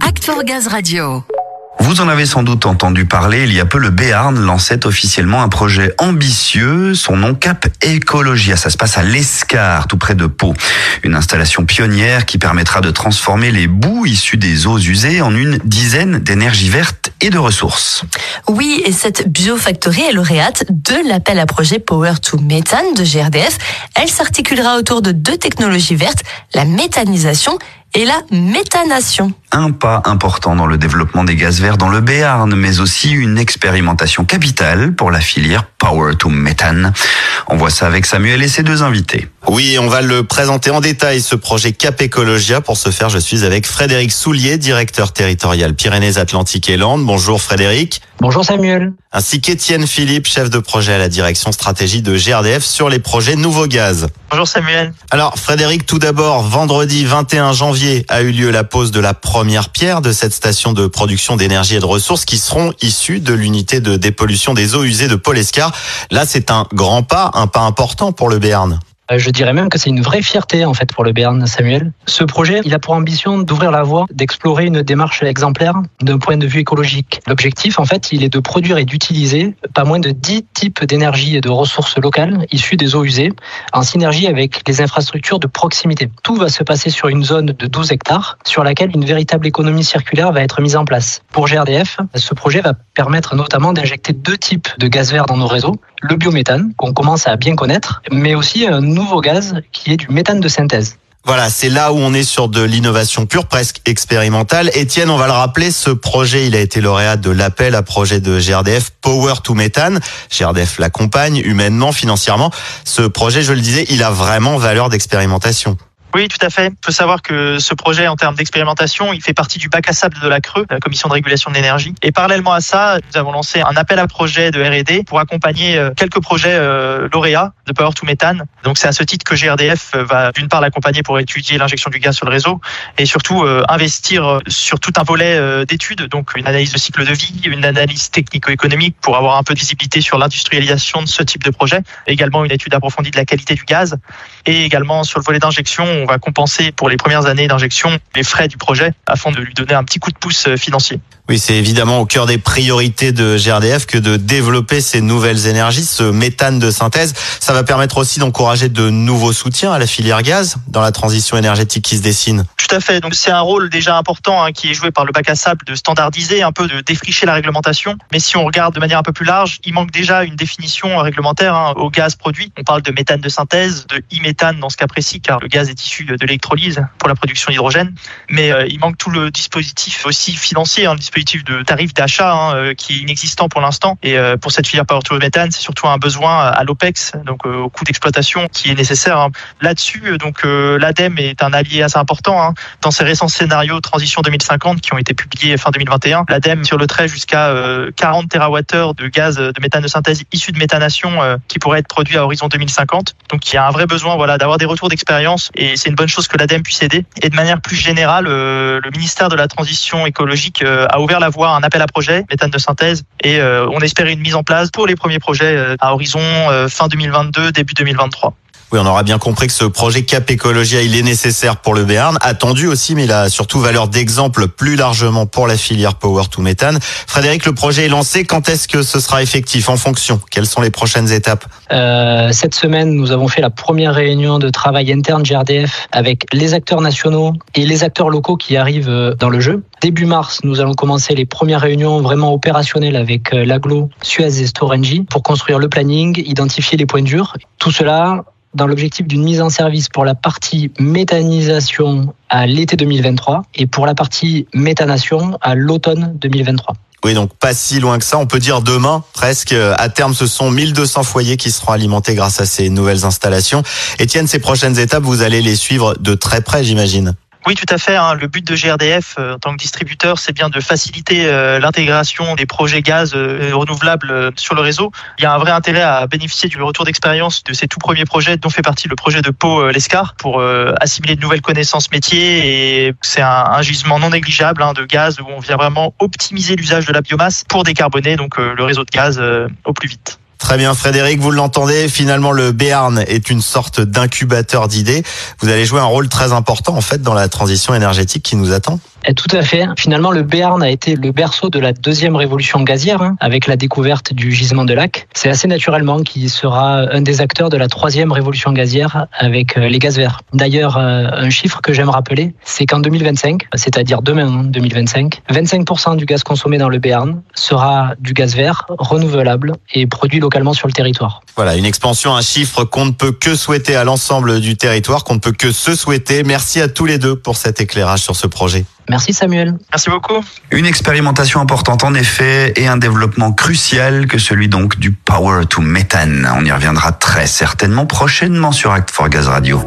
Act for Gaz Radio. Vous en avez sans doute entendu parler, il y a peu le Béarn lançait officiellement un projet ambitieux, son nom Cap Ecologia, ça se passe à l'Escar, tout près de Pau. Une installation pionnière qui permettra de transformer les boues issues des eaux usées en une dizaine d'énergies vertes et de ressources. Oui, et cette biofactory est lauréate de l'appel à projet Power to Methane de GRDF. Elle s'articulera autour de deux technologies vertes, la méthanisation et la méthanation. Un pas important dans le développement des gaz verts dans le Béarn, mais aussi une expérimentation capitale pour la filière Power to Methane. On voit ça avec Samuel et ses deux invités. Oui, on va le présenter en détail, ce projet Cap Ecologia. Pour ce faire, je suis avec Frédéric Soulier, directeur territorial Pyrénées-Atlantiques et Landes. Bonjour Frédéric. Bonjour Samuel. Ainsi qu'Étienne Philippe, chef de projet à la direction stratégie de GRDF sur les projets Nouveau Gaz. Bonjour Samuel. Alors Frédéric, tout d'abord, vendredi 21 janvier a eu lieu la pose de la première pierre de cette station de production d'énergie et de ressources qui seront issues de l'unité de dépollution des eaux usées de Paul-Escar. Là, c'est un grand pas, un pas important pour le Béarn. Euh, je dirais même que c'est une vraie fierté en fait pour le Béarn, Samuel. Ce projet, il a pour ambition d'ouvrir la voie, d'explorer une démarche exemplaire d'un point de vue écologique. L'objectif, en fait, il est de produire et d'utiliser pas moins de 10 types d'énergie et de ressources locales issues des eaux usées, en synergie avec les infrastructures de proximité. Tout va se passer sur une zone de 12 hectares, sur laquelle une véritable économie circulaire va être mise en place. Pour GRDF, ce projet va permettre notamment d'injecter deux types de gaz vert dans nos réseaux le biométhane, qu'on commence à bien connaître, mais aussi un nouveau gaz qui est du méthane de synthèse. Voilà, c'est là où on est sur de l'innovation pure, presque expérimentale. Étienne, on va le rappeler, ce projet, il a été lauréat de l'appel à projet de GRDF Power to Methane. GRDF l'accompagne humainement, financièrement. Ce projet, je le disais, il a vraiment valeur d'expérimentation. Oui, tout à fait. Il faut savoir que ce projet, en termes d'expérimentation, il fait partie du bac à sable de la Creux, la Commission de régulation de l'énergie. Et parallèlement à ça, nous avons lancé un appel à projet de R&D pour accompagner euh, quelques projets euh, lauréats de Power to Methane. Donc c'est à ce titre que GRDF va d'une part l'accompagner pour étudier l'injection du gaz sur le réseau et surtout euh, investir sur tout un volet d'études, donc une analyse de cycle de vie, une analyse technico-économique pour avoir un peu de visibilité sur l'industrialisation de ce type de projet, également une étude approfondie de la qualité du gaz et également sur le volet d'injection, on va compenser pour les premières années d'injection les frais du projet afin de lui donner un petit coup de pouce euh, financier. Oui, c'est évidemment au cœur des priorités de GRDF que de développer ces nouvelles énergies, ce méthane de synthèse. Ça va permettre aussi d'encourager de nouveaux soutiens à la filière gaz dans la transition énergétique qui se dessine. Tout à fait. Donc c'est un rôle déjà important hein, qui est joué par le bac à sable de standardiser, un peu de défricher la réglementation. Mais si on regarde de manière un peu plus large, il manque déjà une définition réglementaire hein, au gaz produit. On parle de méthane de synthèse, de e-méthane dans ce cas précis, car le gaz est issu de l'électrolyse pour la production d'hydrogène. Mais euh, il manque tout le dispositif aussi financier, hein, le dispositif de tarif d'achat hein, euh, qui est inexistant pour l'instant. Et euh, pour cette filière Power to Méthane, c'est surtout un besoin à l'OPEX, donc au coût d'exploitation qui est nécessaire. Hein. Là-dessus, donc l'ADEME est un allié assez important hein. dans ces récents scénarios transition 2050 qui ont été publiés fin 2021. L'ADEME sur le trait jusqu'à 40 TWh de gaz de méthane de synthèse issu de méthanation qui pourrait être produit à horizon 2050. Donc il y a un vrai besoin voilà d'avoir des retours d'expérience et c'est une bonne chose que l'ADEME puisse aider. Et de manière plus générale, le ministère de la Transition écologique a ouvert la voie un appel à projet méthane de synthèse et euh, on espérait une mise en place pour les premiers projets euh, à horizon euh, fin 2022 début 2023. Oui, on aura bien compris que ce projet Cap Écologia, il est nécessaire pour le Béarn, attendu aussi, mais il a surtout valeur d'exemple plus largement pour la filière Power to Methane. Frédéric, le projet est lancé. Quand est-ce que ce sera effectif en fonction? Quelles sont les prochaines étapes? Euh, Cette semaine, nous avons fait la première réunion de travail interne GRDF avec les acteurs nationaux et les acteurs locaux qui arrivent euh, dans le jeu. Début mars, nous allons commencer les premières réunions vraiment opérationnelles avec euh, l'aglo Suez et Storengy pour construire le planning, identifier les points durs. Tout cela dans l'objectif d'une mise en service pour la partie méthanisation à l'été 2023 et pour la partie méthanation à l'automne 2023. Oui, donc pas si loin que ça. On peut dire demain, presque. À terme, ce sont 1200 foyers qui seront alimentés grâce à ces nouvelles installations. Étienne, ces prochaines étapes, vous allez les suivre de très près, j'imagine. Oui, tout à fait. Hein. Le but de GRDF euh, en tant que distributeur, c'est bien de faciliter euh, l'intégration des projets gaz euh, renouvelables sur le réseau. Il y a un vrai intérêt à bénéficier du retour d'expérience de ces tout premiers projets dont fait partie le projet de Pau Lescar pour assimiler de nouvelles connaissances métiers et c'est un, gisement non négligeable hein, de gaz où on vient vraiment optimiser l'usage de la biomasse pour décarboner donc le réseau de gaz au plus vite. Très bien Frédéric, vous l'entendez, finalement le Béarn est une sorte d'incubateur d'idées. Vous allez jouer un rôle très important en fait dans la transition énergétique qui nous attend. Eh, Tout à fait. Finalement, le Béarn a été le berceau de la deuxième révolution gazière, hein, avec la découverte du gisement de lac. C'est assez naturellement qu'il sera un des acteurs de la troisième révolution gazière avec euh, les gaz verts. D'ailleurs, euh, un chiffre que j'aime rappeler, c'est qu'en 2025, c'est-à-dire demain, hein, 2025, 25% du gaz consommé dans le Béarn sera du gaz vert, renouvelable et produit localement sur le territoire. Voilà, une expansion, un chiffre qu'on ne peut que souhaiter à l'ensemble du territoire, qu'on ne peut que se souhaiter. Merci à tous les deux pour cet éclairage sur ce projet. Merci Samuel. Merci beaucoup. Une expérimentation importante en effet et un développement crucial que celui donc du Power to Methane. On y reviendra très certainement prochainement sur Act for Gaz Radio.